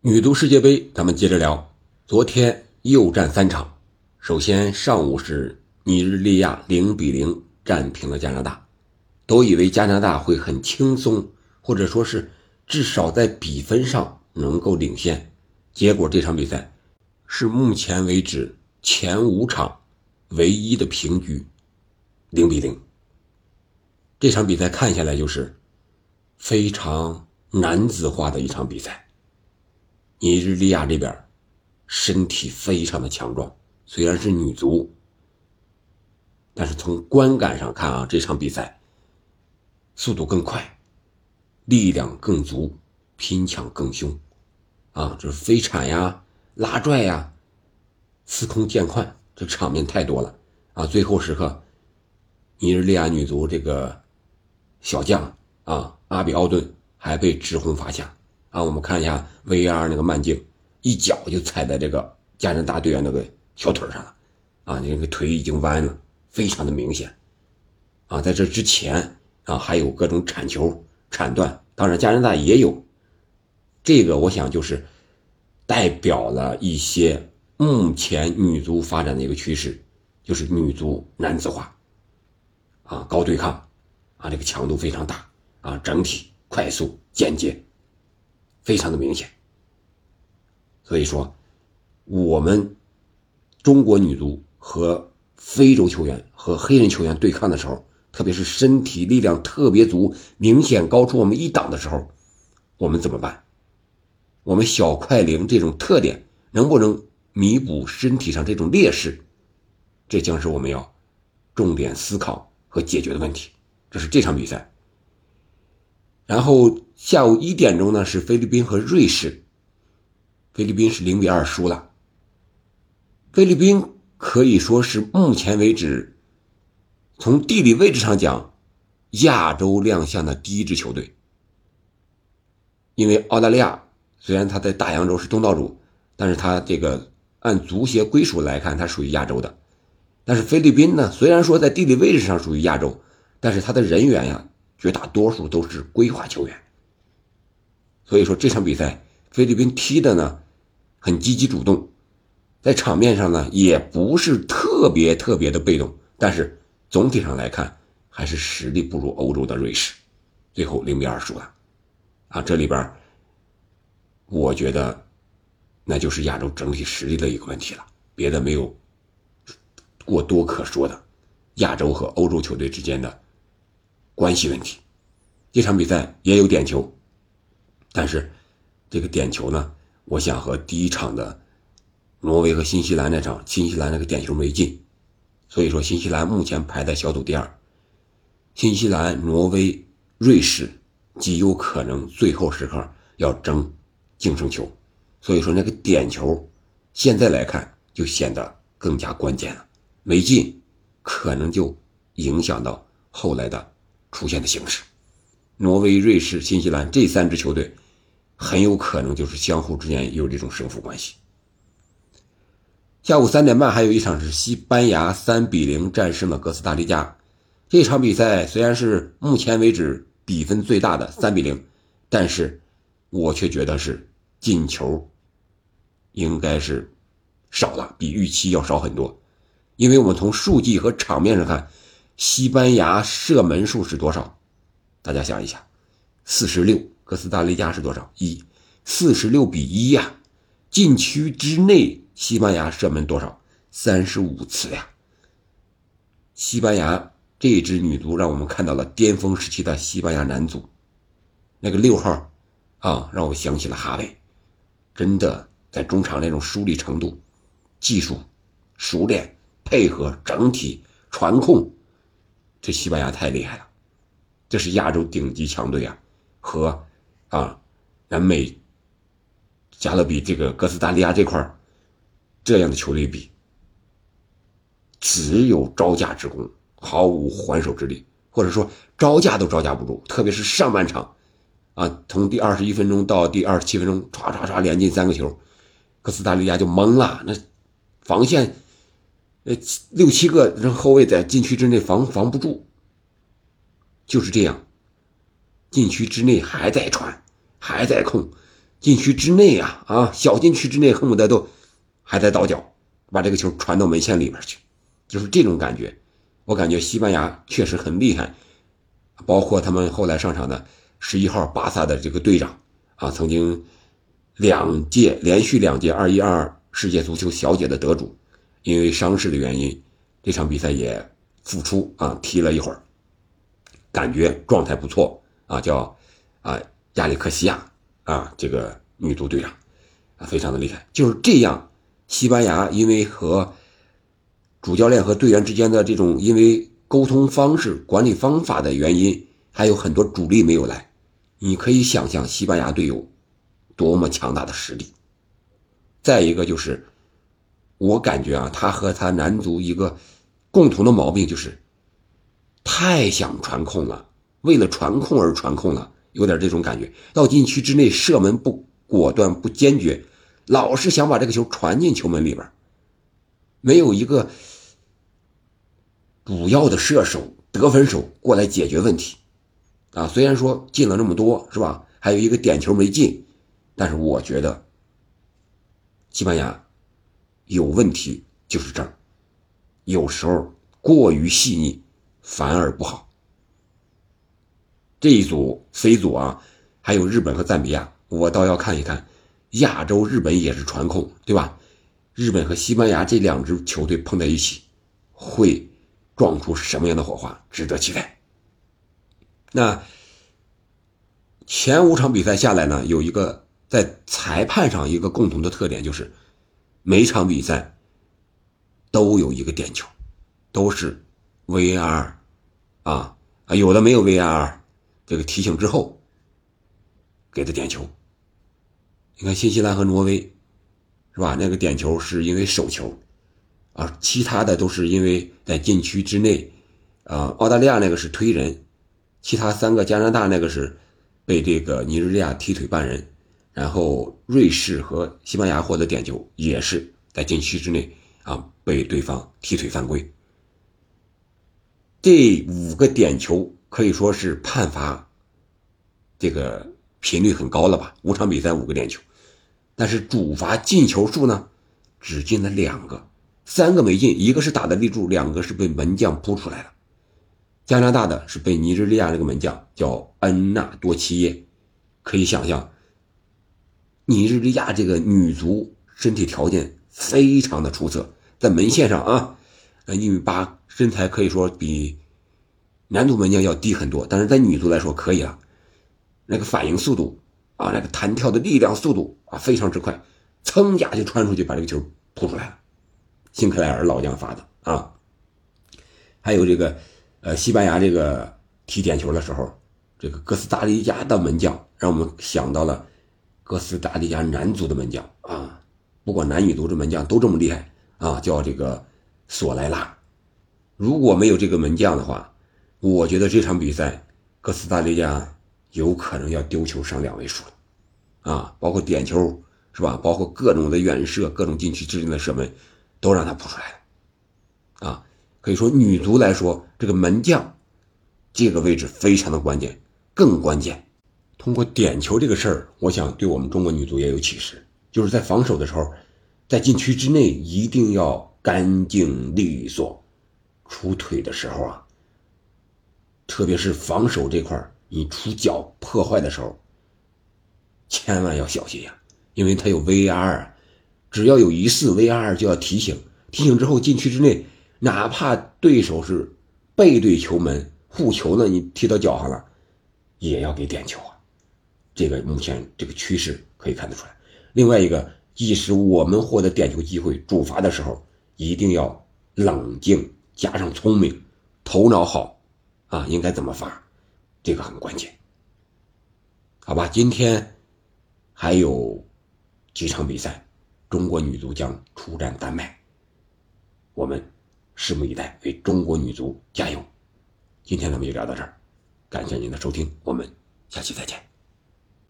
女足世界杯，咱们接着聊。昨天又战三场，首先上午是尼日利亚零比零战平了加拿大，都以为加拿大会很轻松，或者说是至少在比分上能够领先。结果这场比赛是目前为止前五场唯一的平局，零比零。这场比赛看下来就是非常男子化的一场比赛。尼日利亚这边身体非常的强壮，虽然是女足，但是从观感上看啊，这场比赛速度更快，力量更足，拼抢更凶，啊，这飞铲呀、拉拽呀、司空见惯，这场面太多了啊！最后时刻，尼日利亚女足这个小将啊，阿比奥顿还被直红罚下。啊，我们看一下 VR 那个慢镜，一脚就踩在这个加拿大队员那个小腿上了，啊，那个腿已经弯了，非常的明显。啊，在这之前啊，还有各种铲球、铲断，当然加拿大也有。这个我想就是代表了一些目前女足发展的一个趋势，就是女足男子化，啊，高对抗，啊，这个强度非常大，啊，整体快速简洁。非常的明显，所以说，我们中国女足和非洲球员和黑人球员对抗的时候，特别是身体力量特别足、明显高出我们一档的时候，我们怎么办？我们小快灵这种特点能不能弥补身体上这种劣势？这将是我们要重点思考和解决的问题。这是这场比赛。然后下午一点钟呢是菲律宾和瑞士，菲律宾是零比二输了。菲律宾可以说是目前为止，从地理位置上讲，亚洲亮相的第一支球队。因为澳大利亚虽然它在大洋洲是东道主，但是它这个按足协归属来看，它属于亚洲的。但是菲律宾呢，虽然说在地理位置上属于亚洲，但是它的人员呀。绝大多数都是规划球员，所以说这场比赛菲律宾踢的呢很积极主动，在场面上呢也不是特别特别的被动，但是总体上来看还是实力不如欧洲的瑞士，最后零比二输了，啊，这里边我觉得那就是亚洲整体实力的一个问题了，别的没有过多可说的，亚洲和欧洲球队之间的。关系问题，这场比赛也有点球，但是这个点球呢，我想和第一场的挪威和新西兰那场，新西兰那个点球没进，所以说新西兰目前排在小组第二，新西兰、挪威、瑞士极有可能最后时刻要争净胜球，所以说那个点球现在来看就显得更加关键了，没进可能就影响到后来的。出现的形势，挪威、瑞士、新西兰这三支球队很有可能就是相互之间有这种胜负关系。下午三点半还有一场是西班牙三比零战胜了哥斯达黎加。这场比赛虽然是目前为止比分最大的三比零，但是我却觉得是进球应该是少了，比预期要少很多。因为我们从数据和场面上看。西班牙射门数是多少？大家想一下，四十六。哥斯达黎加是多少？一，四十六比一呀。禁区之内，西班牙射门多少？三十五次呀。西班牙这支女足让我们看到了巅峰时期的西班牙男足，那个六号啊，让我想起了哈维，真的在中场那种梳理程度、技术、熟练、配合、整体传控。这西班牙太厉害了，这是亚洲顶级强队啊，和啊南美加勒比这个哥斯达黎加这块这样的球队比，只有招架之功，毫无还手之力，或者说招架都招架不住。特别是上半场，啊，从第二十一分钟到第二十七分钟，唰唰唰连进三个球，哥斯达黎加就懵了，那防线。呃，六七个人后卫在禁区之内防防不住，就是这样。禁区之内还在传，还在控，禁区之内啊啊，小禁区之内恨不得都还在倒脚，把这个球传到门线里边去，就是这种感觉。我感觉西班牙确实很厉害，包括他们后来上场的十一号巴萨的这个队长啊，曾经两届连续两届二一二二世界足球小姐的得主，因为伤势的原因，这场比赛也复出啊，踢了一会儿，感觉状态不错啊，叫啊亚历克西亚啊，这个女足队长啊，非常的厉害。就是这样，西班牙因为和主教练和队员之间的这种因为沟通方式、管理方法的原因，还有很多主力没有来。你可以想象西班牙队有多么强大的实力。再一个就是，我感觉啊，他和他男足一个共同的毛病就是太想传控了，为了传控而传控了，有点这种感觉。到禁区之内射门不果断、不坚决，老是想把这个球传进球门里边。没有一个主要的射手、得分手过来解决问题，啊，虽然说进了那么多，是吧？还有一个点球没进，但是我觉得西班牙有问题就是这儿，有时候过于细腻反而不好。这一组 C 组啊，还有日本和赞比亚，我倒要看一看亚洲日本也是传控，对吧？日本和西班牙这两支球队碰在一起，会撞出什么样的火花？值得期待。那前五场比赛下来呢，有一个在裁判上一个共同的特点，就是每场比赛都有一个点球，都是 VR 啊啊，有的没有 V R，这个提醒之后给的点球。你看新西兰和挪威。是吧？那个点球是因为手球，啊，其他的都是因为在禁区之内，啊，澳大利亚那个是推人，其他三个加拿大那个是被这个尼日利亚踢腿绊人，然后瑞士和西班牙获得点球也是在禁区之内啊被对方踢腿犯规。这五个点球可以说是判罚，这个频率很高了吧？五场比赛五个点球。但是主罚进球数呢，只进了两个，三个没进，一个是打的立柱，两个是被门将扑出来了。加拿大的是被尼日利亚那个门将叫恩纳多齐耶，可以想象，尼日利亚这个女足身体条件非常的出色，在门线上啊，呃一米八，身材可以说比男足门将要低很多，但是在女足来说可以了，那个反应速度。啊，那个弹跳的力量、速度啊，非常之快，噌一下就穿出去，把这个球扑出来了。辛克莱尔老将发的啊。还有这个，呃，西班牙这个踢点球的时候，这个哥斯达黎加的门将让我们想到了哥斯达黎加男足的门将啊，不管男女足的门将都这么厉害啊，叫这个索莱拉。如果没有这个门将的话，我觉得这场比赛哥斯达黎加。有可能要丢球上两位数了，啊，包括点球是吧？包括各种的远射、各种禁区之内的射门，都让他扑出来了，啊，可以说女足来说，这个门将这个位置非常的关键，更关键。通过点球这个事儿，我想对我们中国女足也有启示，就是在防守的时候，在禁区之内一定要干净利索，出腿的时候啊，特别是防守这块。你出脚破坏的时候，千万要小心呀，因为它有 VR，啊只要有疑似 VR 就要提醒，提醒之后禁区之内，哪怕对手是背对球门护球呢，你踢到脚上了，也要给点球啊。这个目前这个趋势可以看得出来。另外一个，即使我们获得点球机会主罚的时候，一定要冷静加上聪明，头脑好啊，应该怎么罚？这个很关键，好吧？今天还有几场比赛，中国女足将出战丹麦，我们拭目以待，为中国女足加油！今天咱们就聊到这儿，感谢您的收听，我们下期再见。